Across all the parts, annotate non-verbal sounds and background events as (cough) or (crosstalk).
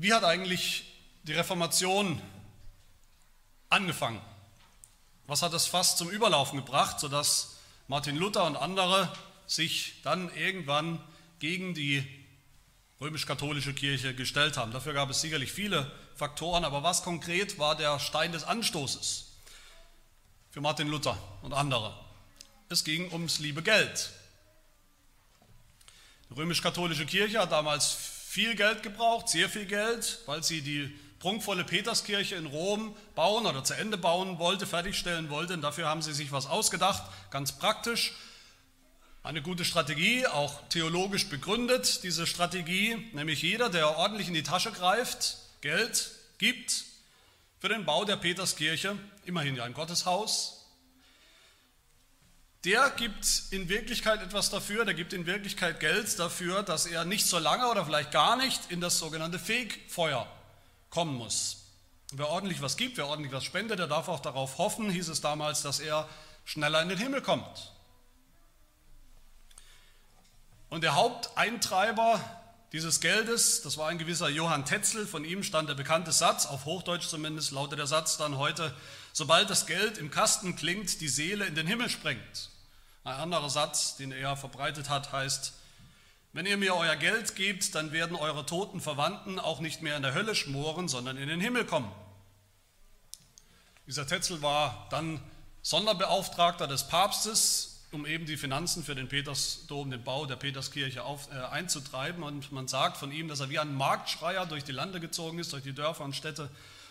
Wie hat eigentlich die Reformation angefangen? Was hat das fast zum Überlaufen gebracht, sodass Martin Luther und andere sich dann irgendwann gegen die römisch-katholische Kirche gestellt haben? Dafür gab es sicherlich viele Faktoren, aber was konkret war der Stein des Anstoßes für Martin Luther und andere? Es ging ums liebe Geld. Die römisch-katholische Kirche hat damals viel Geld gebraucht, sehr viel Geld, weil sie die prunkvolle Peterskirche in Rom bauen oder zu Ende bauen wollte, fertigstellen wollte. Und dafür haben sie sich was ausgedacht, ganz praktisch. Eine gute Strategie, auch theologisch begründet, diese Strategie, nämlich jeder, der ordentlich in die Tasche greift, Geld gibt für den Bau der Peterskirche, immerhin ja ein Gotteshaus, der gibt in Wirklichkeit etwas dafür, der gibt in Wirklichkeit Geld dafür, dass er nicht so lange oder vielleicht gar nicht in das sogenannte Fegfeuer kommen muss. Wer ordentlich was gibt, wer ordentlich was spendet, der darf auch darauf hoffen, hieß es damals, dass er schneller in den Himmel kommt. Und der Haupteintreiber dieses Geldes, das war ein gewisser Johann Tetzel, von ihm stand der bekannte Satz, auf Hochdeutsch zumindest lautet der Satz dann heute, sobald das Geld im Kasten klingt, die Seele in den Himmel springt. Ein anderer Satz, den er verbreitet hat, heißt, wenn ihr mir euer Geld gebt, dann werden eure toten Verwandten auch nicht mehr in der Hölle schmoren, sondern in den Himmel kommen. Dieser Tetzel war dann Sonderbeauftragter des Papstes um eben die Finanzen für den Petersdom, den Bau der Peterskirche auf, äh, einzutreiben. Und man sagt von ihm, dass er wie ein Marktschreier durch die Lande gezogen ist, durch die Dörfer und Städte,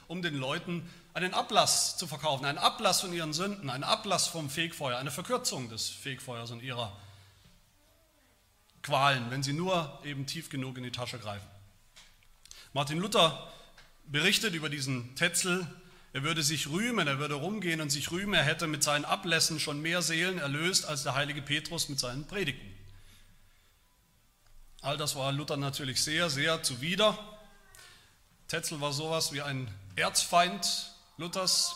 um den Leuten einen Ablass zu verkaufen, einen Ablass von ihren Sünden, einen Ablass vom Fegfeuer, eine Verkürzung des Fegfeuers und ihrer Qualen, wenn sie nur eben tief genug in die Tasche greifen. Martin Luther berichtet über diesen Tetzel, er würde sich rühmen, er würde rumgehen und sich rühmen, er hätte mit seinen Ablässen schon mehr Seelen erlöst als der heilige Petrus mit seinen Predigten. All das war Luther natürlich sehr, sehr zuwider. Tetzel war sowas wie ein Erzfeind Luthers.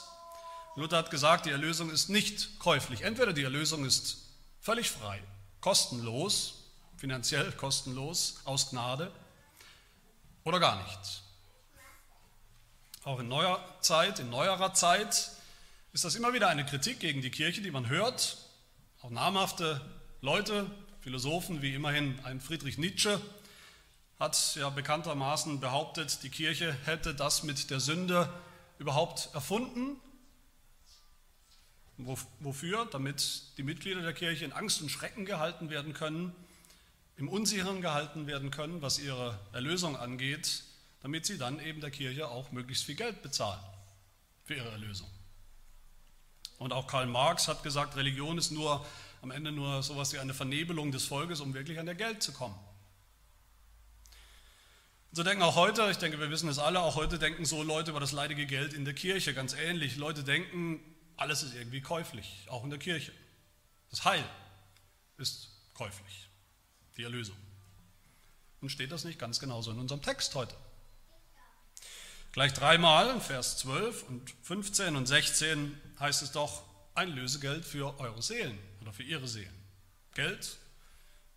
Luther hat gesagt, die Erlösung ist nicht käuflich. Entweder die Erlösung ist völlig frei, kostenlos, finanziell kostenlos, aus Gnade, oder gar nichts. Auch in neuer Zeit, in neuerer Zeit ist das immer wieder eine Kritik gegen die Kirche, die man hört. Auch namhafte Leute, Philosophen wie immerhin ein Friedrich Nietzsche hat ja bekanntermaßen behauptet, die Kirche hätte das mit der Sünde überhaupt erfunden. Wofür? Damit die Mitglieder der Kirche in Angst und Schrecken gehalten werden können, im Unsicheren gehalten werden können, was ihre Erlösung angeht damit sie dann eben der Kirche auch möglichst viel Geld bezahlen für ihre Erlösung. Und auch Karl Marx hat gesagt, Religion ist nur am Ende nur sowas wie eine Vernebelung des Volkes, um wirklich an der Geld zu kommen. So denken auch heute, ich denke, wir wissen es alle, auch heute denken so Leute über das leidige Geld in der Kirche ganz ähnlich. Leute denken, alles ist irgendwie käuflich, auch in der Kirche. Das Heil ist käuflich, die Erlösung. Und steht das nicht ganz genauso in unserem Text heute? Gleich dreimal, in Vers 12 und 15 und 16 heißt es doch, ein Lösegeld für eure Seelen oder für ihre Seelen. Geld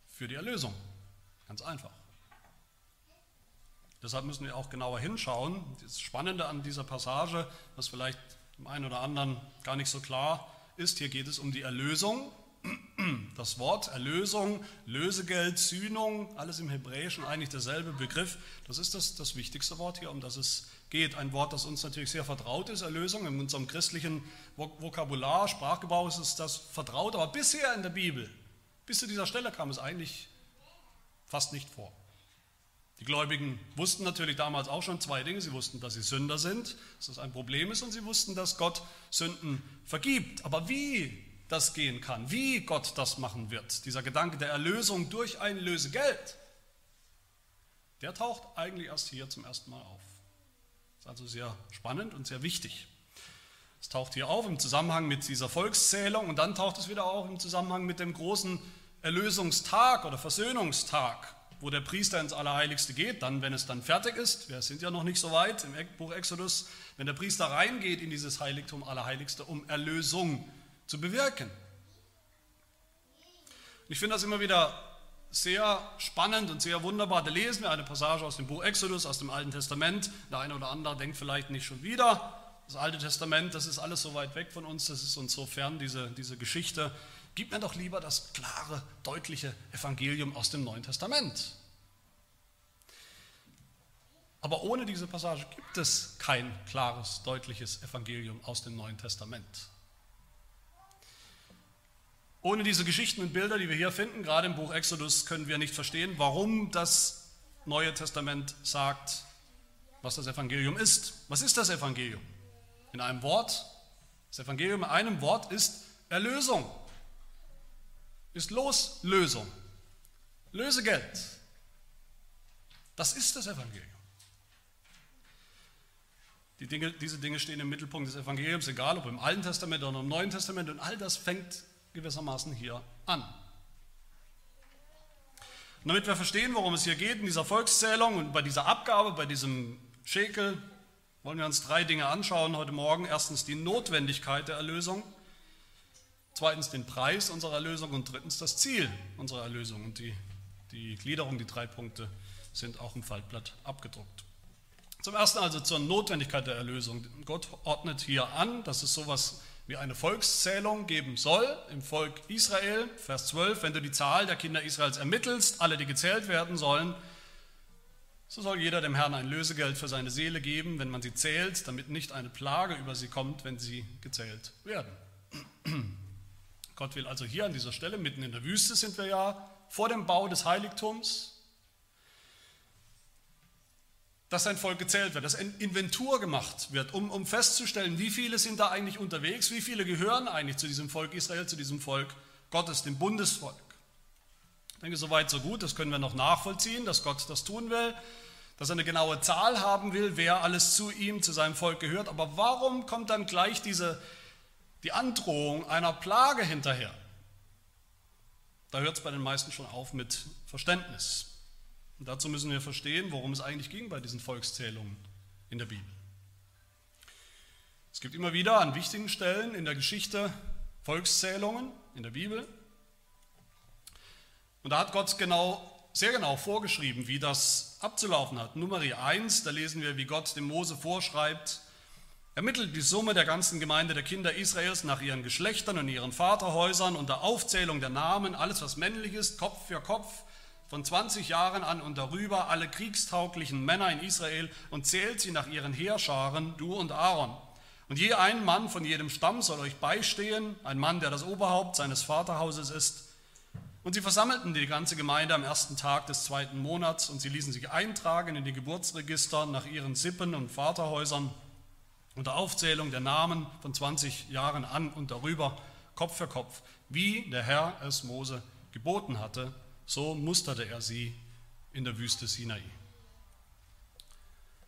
für die Erlösung. Ganz einfach. Deshalb müssen wir auch genauer hinschauen. Das Spannende an dieser Passage, was vielleicht dem einen oder anderen gar nicht so klar ist, hier geht es um die Erlösung. Das Wort Erlösung, Lösegeld, Sühnung, alles im Hebräischen eigentlich derselbe Begriff. Das ist das, das wichtigste Wort hier, um das es geht. Ein Wort, das uns natürlich sehr vertraut ist, Erlösung. In unserem christlichen Vokabular, Sprachgebrauch ist es das vertraut, aber bisher in der Bibel, bis zu dieser Stelle kam es eigentlich fast nicht vor. Die Gläubigen wussten natürlich damals auch schon zwei Dinge. Sie wussten, dass sie Sünder sind, dass das ein Problem ist, und sie wussten, dass Gott Sünden vergibt. Aber wie das gehen kann, wie Gott das machen wird, dieser Gedanke der Erlösung durch ein Lösegeld, der taucht eigentlich erst hier zum ersten Mal auf ist also sehr spannend und sehr wichtig. Es taucht hier auf im Zusammenhang mit dieser Volkszählung und dann taucht es wieder auf im Zusammenhang mit dem großen Erlösungstag oder Versöhnungstag, wo der Priester ins Allerheiligste geht, dann, wenn es dann fertig ist, wir sind ja noch nicht so weit im Buch Exodus, wenn der Priester reingeht in dieses Heiligtum Allerheiligste, um Erlösung zu bewirken. Ich finde das immer wieder sehr spannend und sehr wunderbar. Da lesen wir eine Passage aus dem Buch Exodus, aus dem Alten Testament. Der eine oder andere denkt vielleicht nicht schon wieder. Das Alte Testament, das ist alles so weit weg von uns, das ist uns so fern, diese, diese Geschichte. Gib mir doch lieber das klare, deutliche Evangelium aus dem Neuen Testament. Aber ohne diese Passage gibt es kein klares, deutliches Evangelium aus dem Neuen Testament. Ohne diese Geschichten und Bilder, die wir hier finden, gerade im Buch Exodus, können wir nicht verstehen, warum das Neue Testament sagt, was das Evangelium ist. Was ist das Evangelium? In einem Wort, das Evangelium in einem Wort ist Erlösung, ist Loslösung, Lösegeld. Das ist das Evangelium. Die Dinge, diese Dinge stehen im Mittelpunkt des Evangeliums, egal ob im Alten Testament oder im Neuen Testament, und all das fängt gewissermaßen hier an. Damit wir verstehen, worum es hier geht in dieser Volkszählung und bei dieser Abgabe, bei diesem Schekel, wollen wir uns drei Dinge anschauen heute Morgen. Erstens die Notwendigkeit der Erlösung, zweitens den Preis unserer Erlösung und drittens das Ziel unserer Erlösung. Und die, die Gliederung, die drei Punkte, sind auch im Faltblatt abgedruckt. Zum Ersten also zur Notwendigkeit der Erlösung. Gott ordnet hier an, dass es sowas wie eine Volkszählung geben soll im Volk Israel. Vers 12, wenn du die Zahl der Kinder Israels ermittelst, alle, die gezählt werden sollen, so soll jeder dem Herrn ein Lösegeld für seine Seele geben, wenn man sie zählt, damit nicht eine Plage über sie kommt, wenn sie gezählt werden. Gott will also hier an dieser Stelle, mitten in der Wüste sind wir ja, vor dem Bau des Heiligtums, dass sein Volk gezählt wird, dass Inventur gemacht wird, um, um festzustellen, wie viele sind da eigentlich unterwegs, wie viele gehören eigentlich zu diesem Volk Israel, zu diesem Volk Gottes, dem Bundesvolk. Ich denke, soweit so gut, das können wir noch nachvollziehen, dass Gott das tun will, dass er eine genaue Zahl haben will, wer alles zu ihm, zu seinem Volk gehört. Aber warum kommt dann gleich diese, die Androhung einer Plage hinterher? Da hört es bei den meisten schon auf mit Verständnis. Und dazu müssen wir verstehen, worum es eigentlich ging bei diesen Volkszählungen in der Bibel. Es gibt immer wieder an wichtigen Stellen in der Geschichte Volkszählungen in der Bibel. Und da hat Gott genau, sehr genau vorgeschrieben, wie das abzulaufen hat. Nummer 1, da lesen wir, wie Gott dem Mose vorschreibt, ermittelt die Summe der ganzen Gemeinde der Kinder Israels nach ihren Geschlechtern und ihren Vaterhäusern unter Aufzählung der Namen, alles was männlich ist, Kopf für Kopf, von 20 Jahren an und darüber alle kriegstauglichen Männer in Israel und zählt sie nach ihren Heerscharen, du und Aaron. Und je ein Mann von jedem Stamm soll euch beistehen, ein Mann, der das Oberhaupt seines Vaterhauses ist. Und sie versammelten die ganze Gemeinde am ersten Tag des zweiten Monats und sie ließen sich eintragen in die Geburtsregister nach ihren Sippen und Vaterhäusern unter Aufzählung der Namen von 20 Jahren an und darüber, Kopf für Kopf, wie der Herr es Mose geboten hatte so musterte er sie in der Wüste Sinai.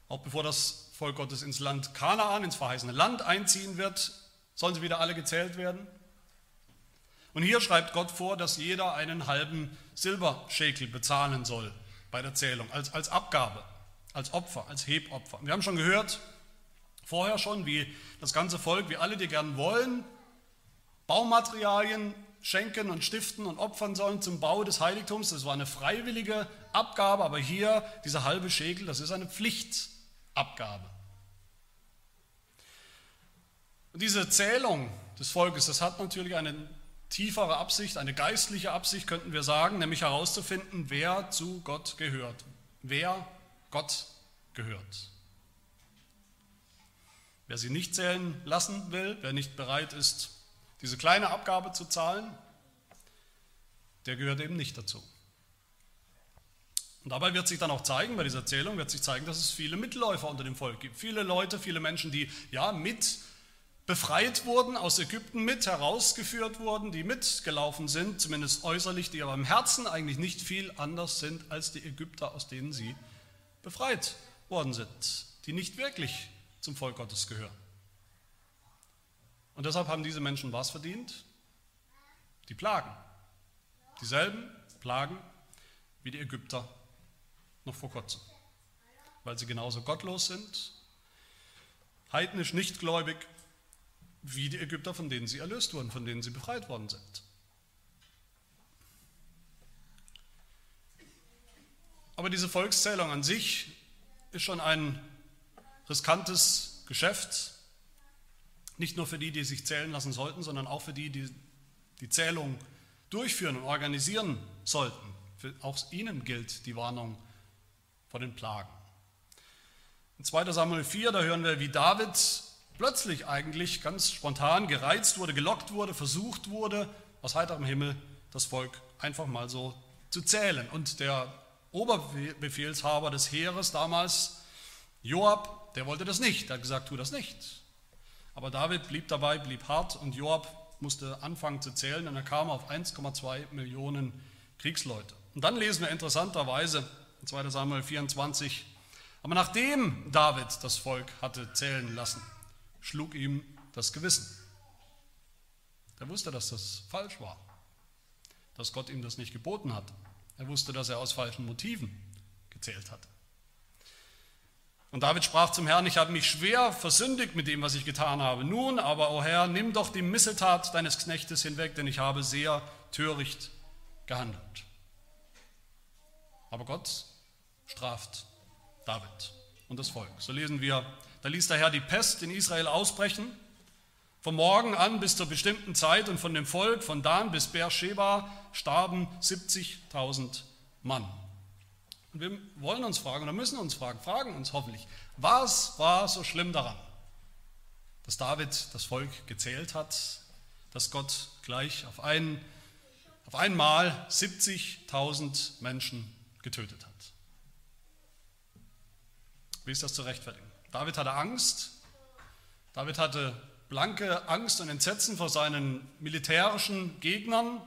Auch bevor das Volk Gottes ins Land Kanaan, ins verheißene Land einziehen wird, sollen sie wieder alle gezählt werden. Und hier schreibt Gott vor, dass jeder einen halben Silberschekel bezahlen soll bei der Zählung, als, als Abgabe, als Opfer, als Hebopfer. Wir haben schon gehört, vorher schon, wie das ganze Volk, wie alle, die gern wollen, Baumaterialien schenken und stiften und opfern sollen zum Bau des Heiligtums. Das war eine freiwillige Abgabe, aber hier diese halbe Schekel, das ist eine Pflichtabgabe. Und diese Zählung des Volkes, das hat natürlich eine tiefere Absicht, eine geistliche Absicht, könnten wir sagen, nämlich herauszufinden, wer zu Gott gehört, wer Gott gehört. Wer sie nicht zählen lassen will, wer nicht bereit ist, diese kleine Abgabe zu zahlen, der gehört eben nicht dazu. Und dabei wird sich dann auch zeigen, bei dieser Erzählung wird sich zeigen, dass es viele Mitläufer unter dem Volk gibt. Viele Leute, viele Menschen, die ja mit befreit wurden, aus Ägypten mit herausgeführt wurden, die mitgelaufen sind, zumindest äußerlich, die aber im Herzen eigentlich nicht viel anders sind als die Ägypter, aus denen sie befreit worden sind, die nicht wirklich zum Volk Gottes gehören. Und deshalb haben diese Menschen was verdient? Die Plagen. Dieselben Plagen wie die Ägypter noch vor kurzem. Weil sie genauso gottlos sind, heidnisch nichtgläubig, wie die Ägypter, von denen sie erlöst wurden, von denen sie befreit worden sind. Aber diese Volkszählung an sich ist schon ein riskantes Geschäft, nicht nur für die, die sich zählen lassen sollten, sondern auch für die, die die Zählung durchführen und organisieren sollten. Für auch ihnen gilt die Warnung vor den Plagen. In 2 Samuel 4, da hören wir, wie David plötzlich eigentlich ganz spontan gereizt wurde, gelockt wurde, versucht wurde, aus heiterem Himmel das Volk einfach mal so zu zählen. Und der Oberbefehlshaber des Heeres damals, Joab, der wollte das nicht. Er hat gesagt, tu das nicht. Aber David blieb dabei, blieb hart und Joab musste anfangen zu zählen und er kam auf 1,2 Millionen Kriegsleute. Und dann lesen wir interessanterweise in 2 Samuel 24, aber nachdem David das Volk hatte zählen lassen, schlug ihm das Gewissen. Er wusste, dass das falsch war, dass Gott ihm das nicht geboten hat. Er wusste, dass er aus falschen Motiven gezählt hatte. Und David sprach zum Herrn, ich habe mich schwer versündigt mit dem, was ich getan habe. Nun aber, o oh Herr, nimm doch die Missetat deines Knechtes hinweg, denn ich habe sehr töricht gehandelt. Aber Gott straft David und das Volk. So lesen wir, da ließ der Herr die Pest in Israel ausbrechen, vom Morgen an bis zur bestimmten Zeit und von dem Volk von Dan bis Beersheba starben 70.000 Mann. Und wir wollen uns fragen oder müssen uns fragen, fragen uns hoffentlich, was war so schlimm daran, dass David das Volk gezählt hat, dass Gott gleich auf, ein, auf einmal 70.000 Menschen getötet hat. Wie ist das zu rechtfertigen? David hatte Angst. David hatte blanke Angst und Entsetzen vor seinen militärischen Gegnern.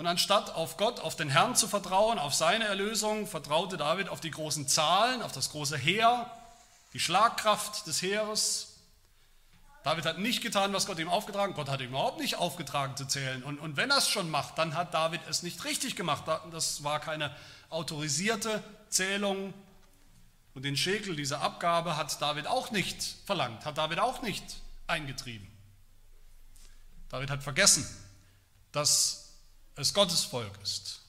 Und anstatt auf Gott, auf den Herrn zu vertrauen, auf seine Erlösung, vertraute David auf die großen Zahlen, auf das große Heer, die Schlagkraft des Heeres. David hat nicht getan, was Gott ihm aufgetragen hat. Gott hat ihm überhaupt nicht aufgetragen zu zählen. Und, und wenn er es schon macht, dann hat David es nicht richtig gemacht. Das war keine autorisierte Zählung. Und den Schekel, diese Abgabe, hat David auch nicht verlangt, hat David auch nicht eingetrieben. David hat vergessen, dass es Gottes Volk ist.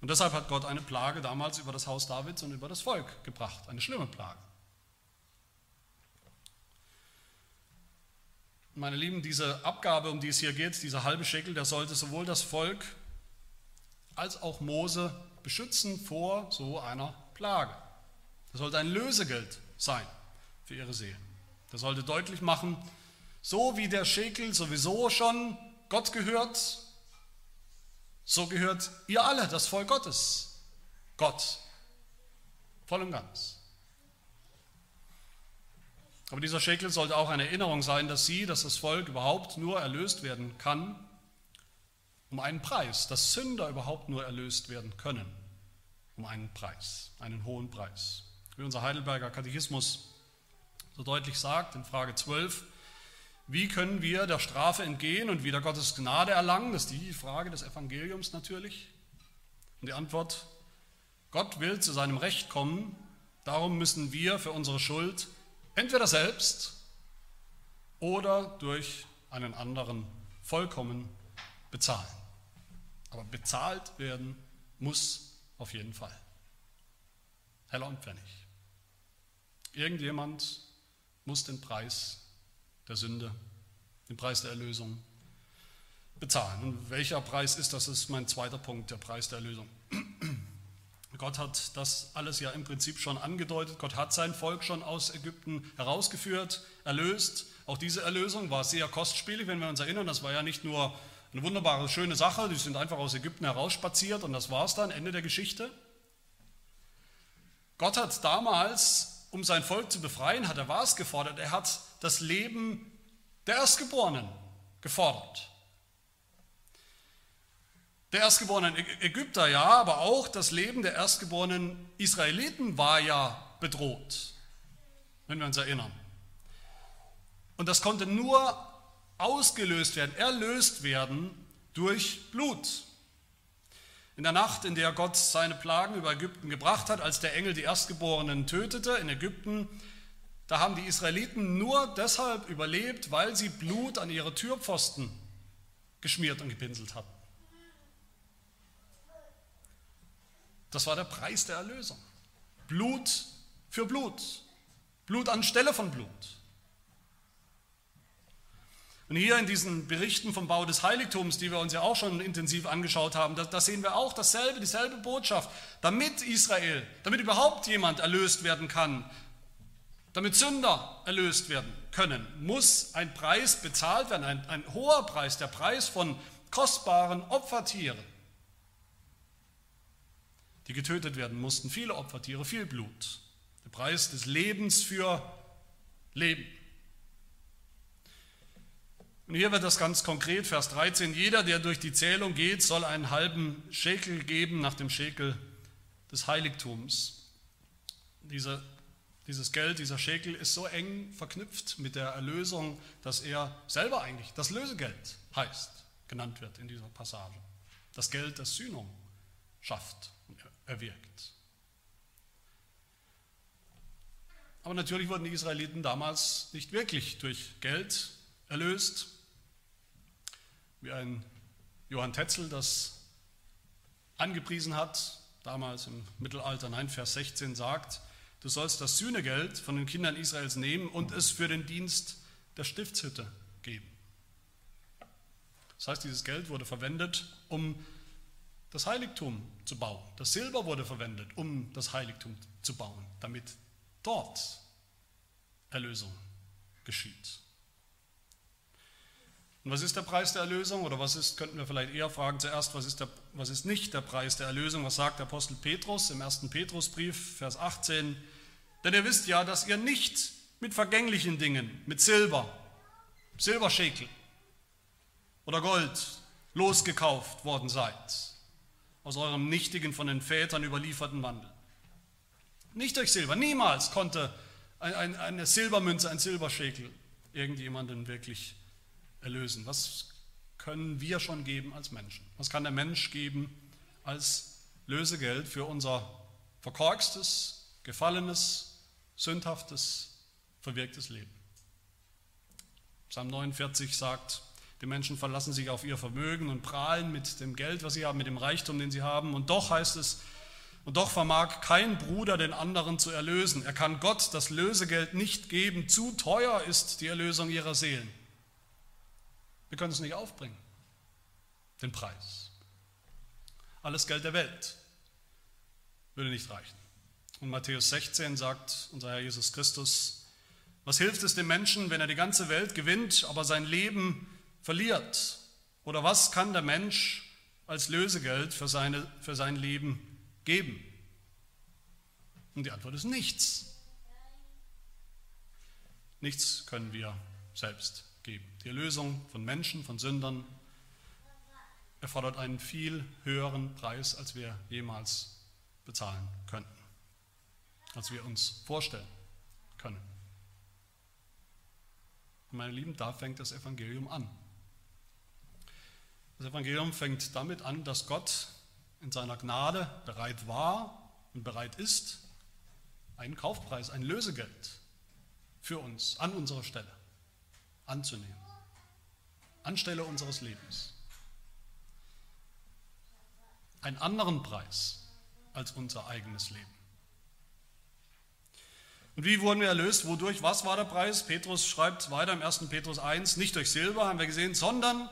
Und deshalb hat Gott eine Plage damals über das Haus Davids und über das Volk gebracht, eine schlimme Plage. Meine Lieben, diese Abgabe, um die es hier geht, dieser halbe Schekel, der sollte sowohl das Volk als auch Mose beschützen vor so einer Plage. Das sollte ein Lösegeld sein für ihre Seelen. Das sollte deutlich machen, so wie der Schekel sowieso schon Gott gehört, so gehört ihr alle, das Volk Gottes, Gott, voll und ganz. Aber dieser Schekel sollte auch eine Erinnerung sein, dass sie, dass das Volk überhaupt nur erlöst werden kann, um einen Preis, dass Sünder überhaupt nur erlöst werden können, um einen Preis, einen hohen Preis. Wie unser Heidelberger Katechismus so deutlich sagt in Frage 12, wie können wir der Strafe entgehen und wieder Gottes Gnade erlangen? Das ist die Frage des Evangeliums natürlich. Und die Antwort, Gott will zu seinem Recht kommen, darum müssen wir für unsere Schuld entweder selbst oder durch einen anderen vollkommen bezahlen. Aber bezahlt werden muss auf jeden Fall. Heller und Pfennig. Irgendjemand muss den Preis der Sünde, den Preis der Erlösung bezahlen. Und welcher Preis ist das? Ist mein zweiter Punkt, der Preis der Erlösung. (clears throat) Gott hat das alles ja im Prinzip schon angedeutet. Gott hat sein Volk schon aus Ägypten herausgeführt, erlöst. Auch diese Erlösung war sehr kostspielig, wenn wir uns erinnern. Das war ja nicht nur eine wunderbare, schöne Sache. Die sind einfach aus Ägypten herausspaziert und das war es dann, Ende der Geschichte. Gott hat damals, um sein Volk zu befreien, hat er was gefordert? Er hat das Leben der Erstgeborenen gefordert. Der erstgeborenen Ägypter ja, aber auch das Leben der erstgeborenen Israeliten war ja bedroht, wenn wir uns erinnern. Und das konnte nur ausgelöst werden, erlöst werden durch Blut. In der Nacht, in der Gott seine Plagen über Ägypten gebracht hat, als der Engel die Erstgeborenen tötete in Ägypten, da haben die Israeliten nur deshalb überlebt, weil sie Blut an ihre Türpfosten geschmiert und gepinselt hatten. Das war der Preis der Erlösung. Blut für Blut. Blut anstelle von Blut. Und hier in diesen Berichten vom Bau des Heiligtums, die wir uns ja auch schon intensiv angeschaut haben, da, da, sehen wir auch dasselbe, dieselbe Botschaft. Damit Israel, damit überhaupt jemand erlöst werden kann, damit Sünder erlöst werden können, muss ein Preis bezahlt werden, ein, ein hoher Preis, der Preis von kostbaren Opfertieren, die getötet werden mussten, viele Opfertiere, viel Blut. Der Preis des Lebens für Leben. Und hier wird das ganz konkret, Vers 13, jeder, der durch die Zählung geht, soll einen halben Schekel geben nach dem Schekel des Heiligtums. Diese, dieses Geld, dieser Schekel ist so eng verknüpft mit der Erlösung, dass er selber eigentlich das Lösegeld heißt, genannt wird in dieser Passage. Das Geld, das Sühnung schafft und erwirkt. Aber natürlich wurden die Israeliten damals nicht wirklich durch Geld erlöst, wie ein Johann Tetzel das angepriesen hat, damals im Mittelalter, 9 Vers 16 sagt, du sollst das Sühnegeld von den Kindern Israels nehmen und es für den Dienst der Stiftshütte geben. Das heißt, dieses Geld wurde verwendet, um das Heiligtum zu bauen. Das Silber wurde verwendet, um das Heiligtum zu bauen, damit dort Erlösung geschieht. Und was ist der Preis der Erlösung? Oder was ist, könnten wir vielleicht eher fragen zuerst, was ist, der, was ist nicht der Preis der Erlösung? Was sagt der Apostel Petrus im ersten Petrusbrief, Vers 18? Denn ihr wisst ja, dass ihr nicht mit vergänglichen Dingen, mit Silber, Silberschäkel oder Gold losgekauft worden seid, aus eurem nichtigen, von den Vätern überlieferten Wandel. Nicht durch Silber, niemals konnte eine Silbermünze, ein Silberschäkel irgendjemanden wirklich erlösen? Was können wir schon geben als Menschen? Was kann der Mensch geben als Lösegeld für unser verkorkstes, gefallenes, sündhaftes, verwirktes Leben? Psalm 49 sagt, die Menschen verlassen sich auf ihr Vermögen und prahlen mit dem Geld, was sie haben, mit dem Reichtum, den sie haben. Und doch heißt es, und doch vermag kein Bruder den anderen zu erlösen. Er kann Gott das Lösegeld nicht geben. Zu teuer ist die Erlösung ihrer Seelen. Wir können es nicht aufbringen, den Preis. Alles Geld der Welt würde nicht reichen. Und Matthäus 16 sagt unser Herr Jesus Christus, was hilft es dem Menschen, wenn er die ganze Welt gewinnt, aber sein Leben verliert? Oder was kann der Mensch als Lösegeld für, seine, für sein Leben geben? Und die Antwort ist nichts. Nichts können wir selbst geben. Die Erlösung von Menschen, von Sündern erfordert einen viel höheren Preis, als wir jemals bezahlen könnten, als wir uns vorstellen können. Und meine Lieben, da fängt das Evangelium an. Das Evangelium fängt damit an, dass Gott in seiner Gnade bereit war und bereit ist, einen Kaufpreis, ein Lösegeld für uns an unserer Stelle anzunehmen, anstelle unseres Lebens. Einen anderen Preis als unser eigenes Leben. Und wie wurden wir erlöst? Wodurch? Was war der Preis? Petrus schreibt weiter im 1. Petrus 1, nicht durch Silber, haben wir gesehen, sondern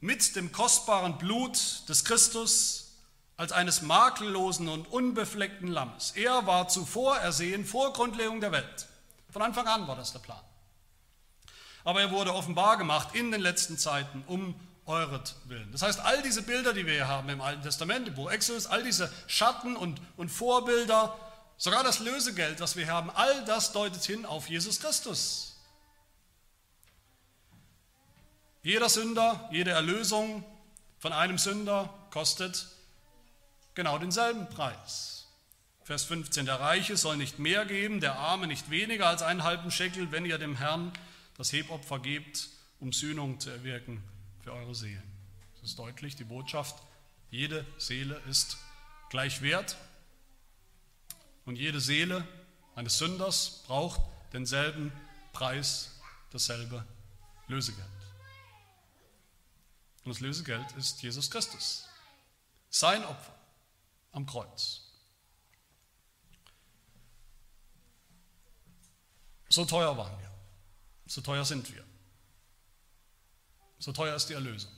mit dem kostbaren Blut des Christus als eines makellosen und unbefleckten Lammes. Er war zuvor ersehen vor Grundlegung der Welt. Von Anfang an war das der Plan aber er wurde offenbar gemacht in den letzten Zeiten um euretwillen. Das heißt, all diese Bilder, die wir hier haben im Alten Testament, im Buch Exodus, all diese Schatten und, und Vorbilder, sogar das Lösegeld, was wir haben, all das deutet hin auf Jesus Christus. Jeder Sünder, jede Erlösung von einem Sünder kostet genau denselben Preis. Vers 15, der Reiche soll nicht mehr geben, der Arme nicht weniger als einen halben Scheckel, wenn ihr dem Herrn das Hebopfer gebt, um Sühnung zu erwirken für eure Seelen. Das ist deutlich, die Botschaft, jede Seele ist gleich wert und jede Seele eines Sünders braucht denselben Preis, dasselbe Lösegeld. Und das Lösegeld ist Jesus Christus. Sein Opfer am Kreuz. So teuer waren wir, so teuer sind wir, so teuer ist die Erlösung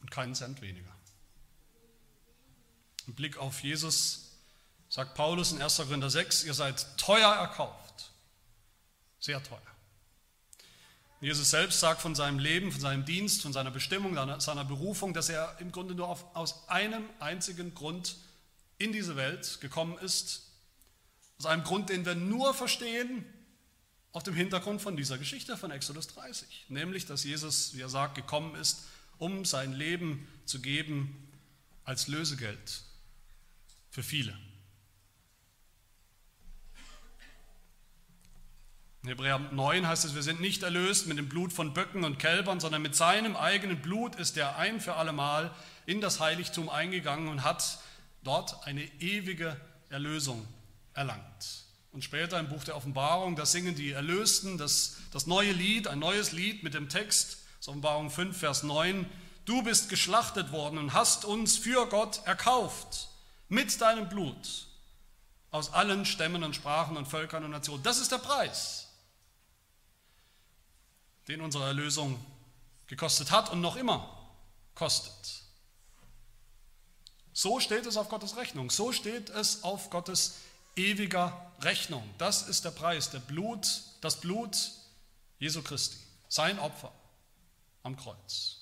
und keinen Cent weniger. Im Blick auf Jesus sagt Paulus in 1. Korinther 6, ihr seid teuer erkauft, sehr teuer. Jesus selbst sagt von seinem Leben, von seinem Dienst, von seiner Bestimmung, seiner Berufung, dass er im Grunde nur auf, aus einem einzigen Grund in diese Welt gekommen ist. Aus einem Grund, den wir nur verstehen auf dem Hintergrund von dieser Geschichte von Exodus 30. Nämlich, dass Jesus, wie er sagt, gekommen ist, um sein Leben zu geben als Lösegeld für viele. In Hebräer 9 heißt es, wir sind nicht erlöst mit dem Blut von Böcken und Kälbern, sondern mit seinem eigenen Blut ist er ein für allemal in das Heiligtum eingegangen und hat dort eine ewige Erlösung erlangt. Und später im Buch der Offenbarung, da singen die Erlösten das, das neue Lied, ein neues Lied mit dem Text, das Offenbarung 5, Vers 9, du bist geschlachtet worden und hast uns für Gott erkauft mit deinem Blut aus allen Stämmen und Sprachen und Völkern und Nationen. Das ist der Preis den unsere Erlösung gekostet hat und noch immer kostet. So steht es auf Gottes Rechnung, so steht es auf Gottes ewiger Rechnung. Das ist der Preis, der Blut, das Blut Jesu Christi, sein Opfer am Kreuz.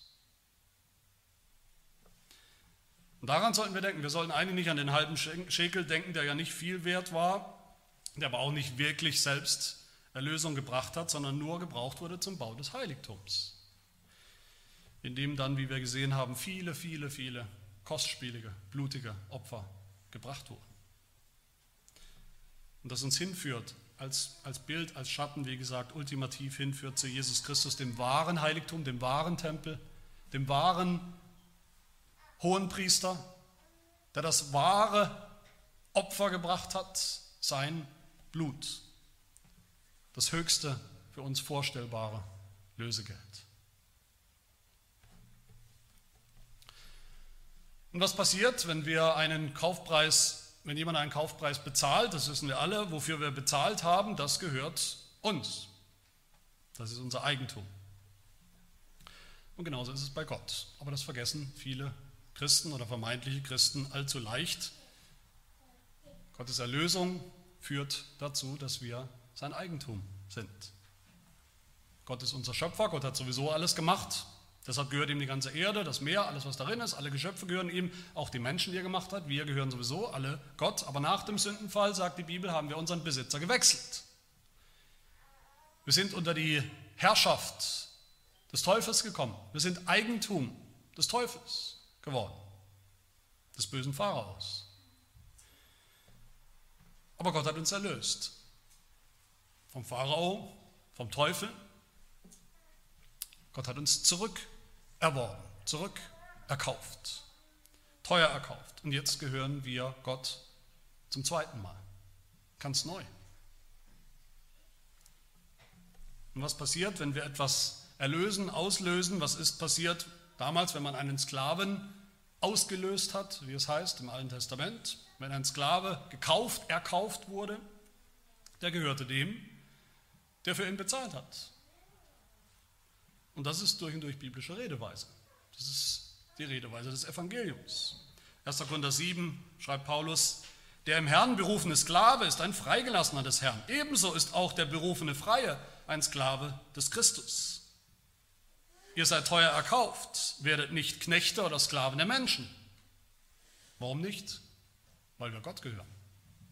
Und daran sollten wir denken. Wir sollten eigentlich nicht an den halben Schekel denken, der ja nicht viel wert war, der aber auch nicht wirklich selbst Erlösung gebracht hat, sondern nur gebraucht wurde zum Bau des Heiligtums, in dem dann, wie wir gesehen haben, viele, viele, viele kostspielige, blutige Opfer gebracht wurden. Und das uns hinführt, als, als Bild, als Schatten, wie gesagt, ultimativ hinführt zu Jesus Christus, dem wahren Heiligtum, dem wahren Tempel, dem wahren Hohenpriester, der das wahre Opfer gebracht hat, sein Blut das höchste für uns vorstellbare Lösegeld. Und was passiert, wenn wir einen Kaufpreis, wenn jemand einen Kaufpreis bezahlt, das wissen wir alle, wofür wir bezahlt haben, das gehört uns. Das ist unser Eigentum. Und genauso ist es bei Gott. Aber das vergessen viele Christen oder vermeintliche Christen allzu leicht. Gottes Erlösung führt dazu, dass wir sein Eigentum sind. Gott ist unser Schöpfer, Gott hat sowieso alles gemacht. Deshalb gehört ihm die ganze Erde, das Meer, alles was darin ist, alle Geschöpfe gehören ihm, auch die Menschen, die er gemacht hat. Wir gehören sowieso alle Gott. Aber nach dem Sündenfall, sagt die Bibel, haben wir unseren Besitzer gewechselt. Wir sind unter die Herrschaft des Teufels gekommen. Wir sind Eigentum des Teufels geworden, des bösen Pharaos. Aber Gott hat uns erlöst vom Pharao, vom Teufel. Gott hat uns zurück erworben, zurück erkauft, teuer erkauft. Und jetzt gehören wir Gott zum zweiten Mal, ganz neu. Und was passiert, wenn wir etwas erlösen, auslösen? Was ist passiert damals, wenn man einen Sklaven ausgelöst hat, wie es heißt im Alten Testament? Wenn ein Sklave gekauft, erkauft wurde, der gehörte dem, der für ihn bezahlt hat. Und das ist durch und durch biblische Redeweise. Das ist die Redeweise des Evangeliums. 1. Korinther 7 schreibt Paulus, der im Herrn berufene Sklave ist ein Freigelassener des Herrn. Ebenso ist auch der berufene Freie ein Sklave des Christus. Ihr seid teuer erkauft, werdet nicht Knechte oder Sklaven der Menschen. Warum nicht? Weil wir Gott gehören,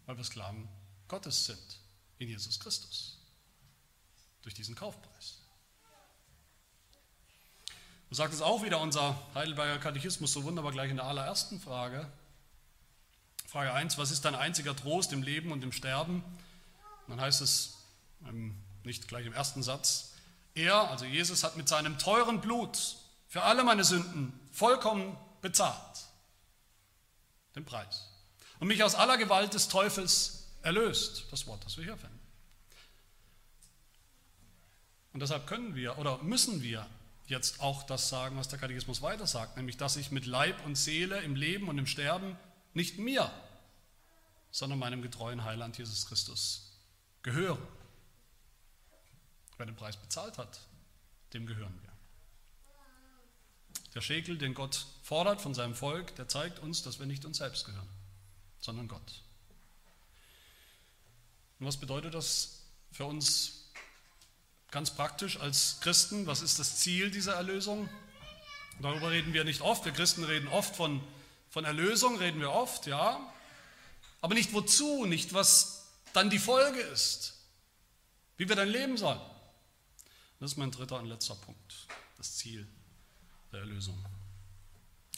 weil wir Sklaven Gottes sind in Jesus Christus durch diesen Kaufpreis. Sagt es auch wieder unser Heidelberger Katechismus so wunderbar gleich in der allerersten Frage. Frage 1, was ist dein einziger Trost im Leben und im Sterben? Dann heißt es, nicht gleich im ersten Satz, er, also Jesus, hat mit seinem teuren Blut für alle meine Sünden vollkommen bezahlt. Den Preis. Und mich aus aller Gewalt des Teufels erlöst. Das Wort, das wir hier finden. Und deshalb können wir oder müssen wir jetzt auch das sagen, was der Katechismus weiter sagt, nämlich dass ich mit Leib und Seele im Leben und im Sterben nicht mir, sondern meinem getreuen Heiland Jesus Christus gehören. Wer den Preis bezahlt hat, dem gehören wir. Der Schekel, den Gott fordert von seinem Volk, der zeigt uns, dass wir nicht uns selbst gehören, sondern Gott. Und was bedeutet das für uns ganz praktisch als Christen? Was ist das Ziel dieser Erlösung? Darüber reden wir nicht oft. Wir Christen reden oft von, von Erlösung, reden wir oft, ja. Aber nicht wozu, nicht was dann die Folge ist, wie wir dann leben sollen. Das ist mein dritter und letzter Punkt, das Ziel der Erlösung.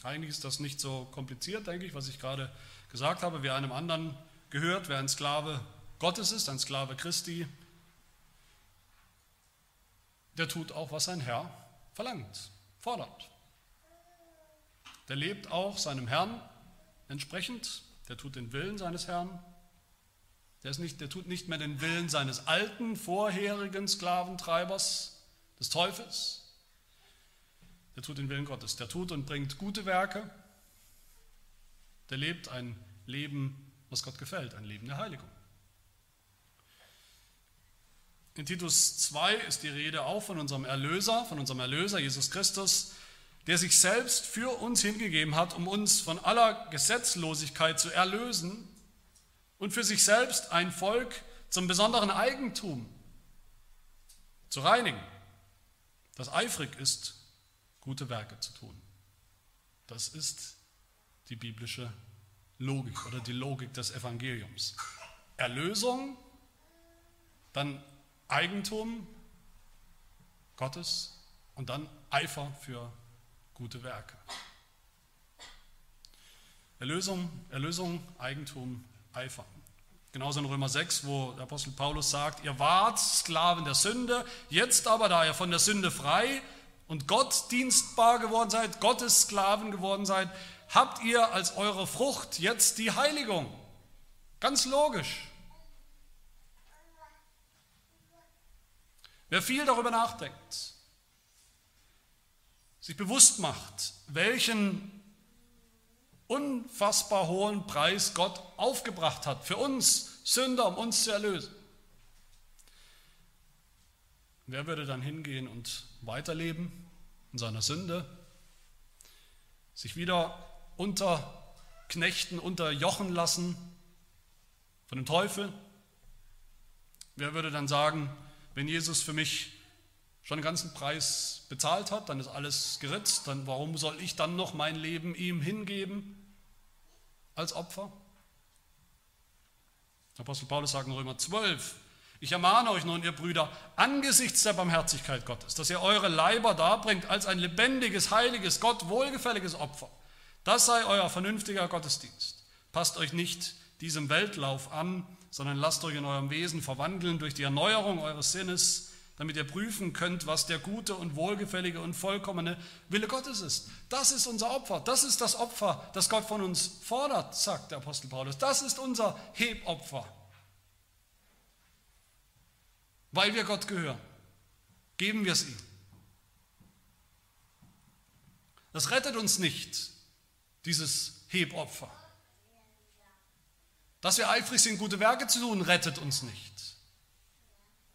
Eigentlich ist das nicht so kompliziert, denke ich, was ich gerade gesagt habe. Wer einem anderen gehört, wer ein Sklave Gottes ist, ein Sklave Christi, der tut auch, was sein Herr verlangt, fordert. Der lebt auch seinem Herrn entsprechend, der tut den Willen seines Herrn. Der, ist nicht, der tut nicht mehr den Willen seines alten, vorherigen Sklaventreibers, des Teufels. Der tut den Willen Gottes. Der tut und bringt gute Werke. Der lebt ein Leben, was Gott gefällt, ein Leben der Heiligung. In Titus 2 ist die Rede auch von unserem Erlöser, von unserem Erlöser Jesus Christus, der sich selbst für uns hingegeben hat, um uns von aller Gesetzlosigkeit zu erlösen und für sich selbst ein Volk zum besonderen Eigentum zu reinigen, das eifrig ist, gute Werke zu tun. Das ist die biblische Logik oder die Logik des Evangeliums. Erlösung, dann Eigentum Gottes und dann Eifer für gute Werke. Erlösung, Erlösung, Eigentum, Eifer. Genauso in Römer 6, wo der Apostel Paulus sagt, ihr wart Sklaven der Sünde, jetzt aber, da ihr von der Sünde frei und Gott dienstbar geworden seid, Gottes Sklaven geworden seid, habt ihr als eure Frucht jetzt die Heiligung. Ganz logisch. Wer viel darüber nachdenkt, sich bewusst macht, welchen unfassbar hohen Preis Gott aufgebracht hat für uns Sünder, um uns zu erlösen. Wer würde dann hingehen und weiterleben in seiner Sünde, sich wieder unterknechten, unterjochen lassen von dem Teufel? Wer würde dann sagen, wenn Jesus für mich schon den ganzen Preis bezahlt hat, dann ist alles geritzt, dann warum soll ich dann noch mein Leben ihm hingeben als Opfer? Apostel Paulus sagt in Römer 12, ich ermahne euch nun, ihr Brüder, angesichts der Barmherzigkeit Gottes, dass ihr eure Leiber darbringt als ein lebendiges, heiliges, Gott wohlgefälliges Opfer. Das sei euer vernünftiger Gottesdienst. Passt euch nicht diesem Weltlauf an, sondern lasst euch in eurem Wesen verwandeln durch die Erneuerung eures Sinnes, damit ihr prüfen könnt, was der gute und wohlgefällige und vollkommene Wille Gottes ist. Das ist unser Opfer. Das ist das Opfer, das Gott von uns fordert, sagt der Apostel Paulus. Das ist unser Hebopfer. Weil wir Gott gehören, geben wir es ihm. Das rettet uns nicht, dieses Hebopfer. Dass wir eifrig sind, gute Werke zu tun, rettet uns nicht.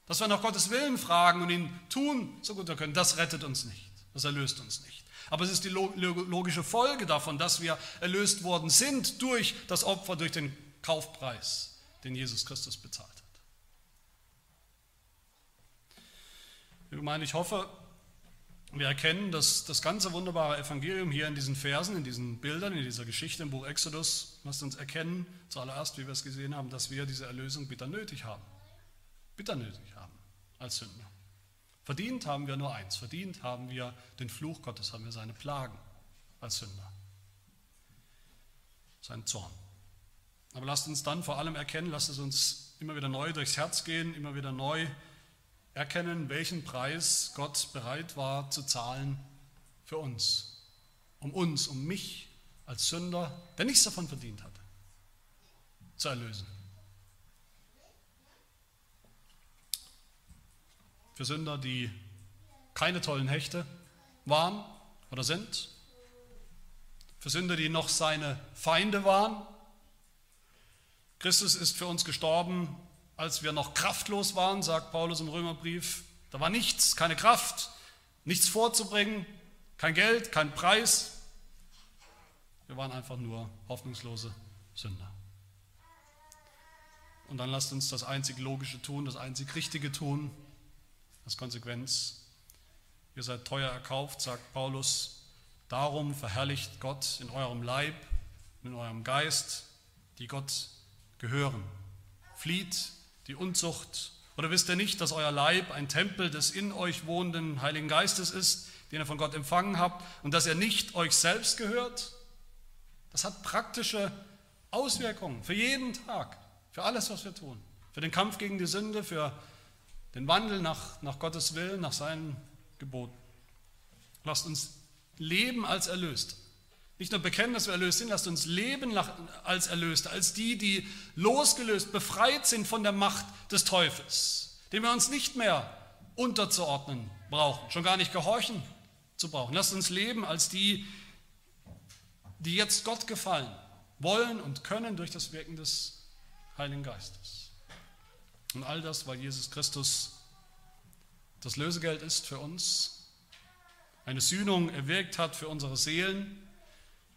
Dass wir nach Gottes Willen fragen und ihn tun, so gut wir können, das rettet uns nicht. Das erlöst uns nicht. Aber es ist die logische Folge davon, dass wir erlöst worden sind durch das Opfer, durch den Kaufpreis, den Jesus Christus bezahlt hat. Ich meine, ich hoffe, wir erkennen, dass das ganze wunderbare Evangelium hier in diesen Versen, in diesen Bildern, in dieser Geschichte im Buch Exodus, lasst uns erkennen, zuallererst, wie wir es gesehen haben, dass wir diese Erlösung bitter nötig haben bitter nötig haben als Sünder. Verdient haben wir nur eins, verdient haben wir den Fluch Gottes, haben wir seine Plagen als Sünder, sein Zorn. Aber lasst uns dann vor allem erkennen, lasst es uns immer wieder neu durchs Herz gehen, immer wieder neu erkennen, welchen Preis Gott bereit war zu zahlen für uns, um uns, um mich als Sünder, der nichts davon verdient hatte, zu erlösen. für Sünder, die keine tollen Hechte waren oder sind, für Sünder, die noch seine Feinde waren, Christus ist für uns gestorben, als wir noch kraftlos waren, sagt Paulus im Römerbrief. Da war nichts, keine Kraft, nichts vorzubringen, kein Geld, kein Preis. Wir waren einfach nur hoffnungslose Sünder. Und dann lasst uns das einzig Logische tun, das einzig Richtige tun, als Konsequenz. Ihr seid teuer erkauft, sagt Paulus. Darum verherrlicht Gott in eurem Leib, in eurem Geist, die Gott gehören. Flieht die Unzucht. Oder wisst ihr nicht, dass euer Leib ein Tempel des in euch wohnenden Heiligen Geistes ist, den ihr von Gott empfangen habt, und dass er nicht euch selbst gehört? Das hat praktische Auswirkungen für jeden Tag, für alles, was wir tun. Für den Kampf gegen die Sünde, für den Wandel nach, nach Gottes Willen, nach seinen Geboten. Lasst uns leben als erlöst. Nicht nur bekennen, dass wir erlöst sind, lasst uns leben als Erlöste, als die, die losgelöst, befreit sind von der Macht des Teufels, dem wir uns nicht mehr unterzuordnen brauchen, schon gar nicht gehorchen zu brauchen. Lasst uns leben als die, die jetzt Gott gefallen wollen und können durch das Wirken des Heiligen Geistes. Und all das, weil Jesus Christus das Lösegeld ist für uns, eine Sühnung erwirkt hat für unsere Seelen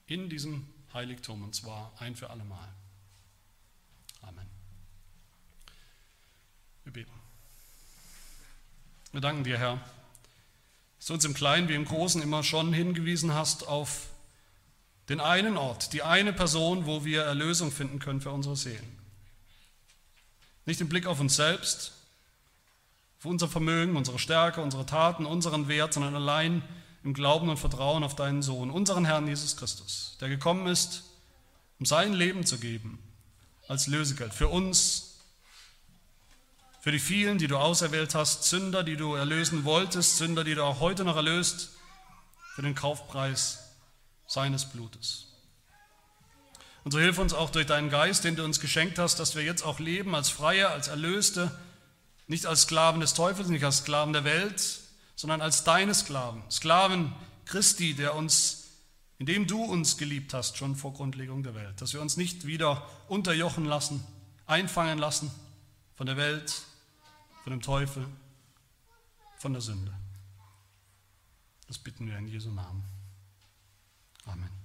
in diesem Heiligtum, und zwar ein für alle Mal. Amen. Wir beten. Wir danken dir, Herr, dass du uns im Kleinen wie im Großen immer schon hingewiesen hast auf den einen Ort, die eine Person, wo wir Erlösung finden können für unsere Seelen. Nicht im Blick auf uns selbst, auf unser Vermögen, unsere Stärke, unsere Taten, unseren Wert, sondern allein im Glauben und Vertrauen auf deinen Sohn, unseren Herrn Jesus Christus, der gekommen ist, um sein Leben zu geben als Lösegeld für uns, für die vielen, die du auserwählt hast, Sünder, die du erlösen wolltest, Sünder, die du auch heute noch erlöst, für den Kaufpreis seines Blutes. Und so hilf uns auch durch deinen Geist, den du uns geschenkt hast, dass wir jetzt auch leben als Freie, als Erlöste, nicht als Sklaven des Teufels, nicht als Sklaven der Welt, sondern als deine Sklaven, Sklaven Christi, der uns, indem du uns geliebt hast, schon vor Grundlegung der Welt, dass wir uns nicht wieder unterjochen lassen, einfangen lassen von der Welt, von dem Teufel, von der Sünde. Das bitten wir in Jesu Namen. Amen.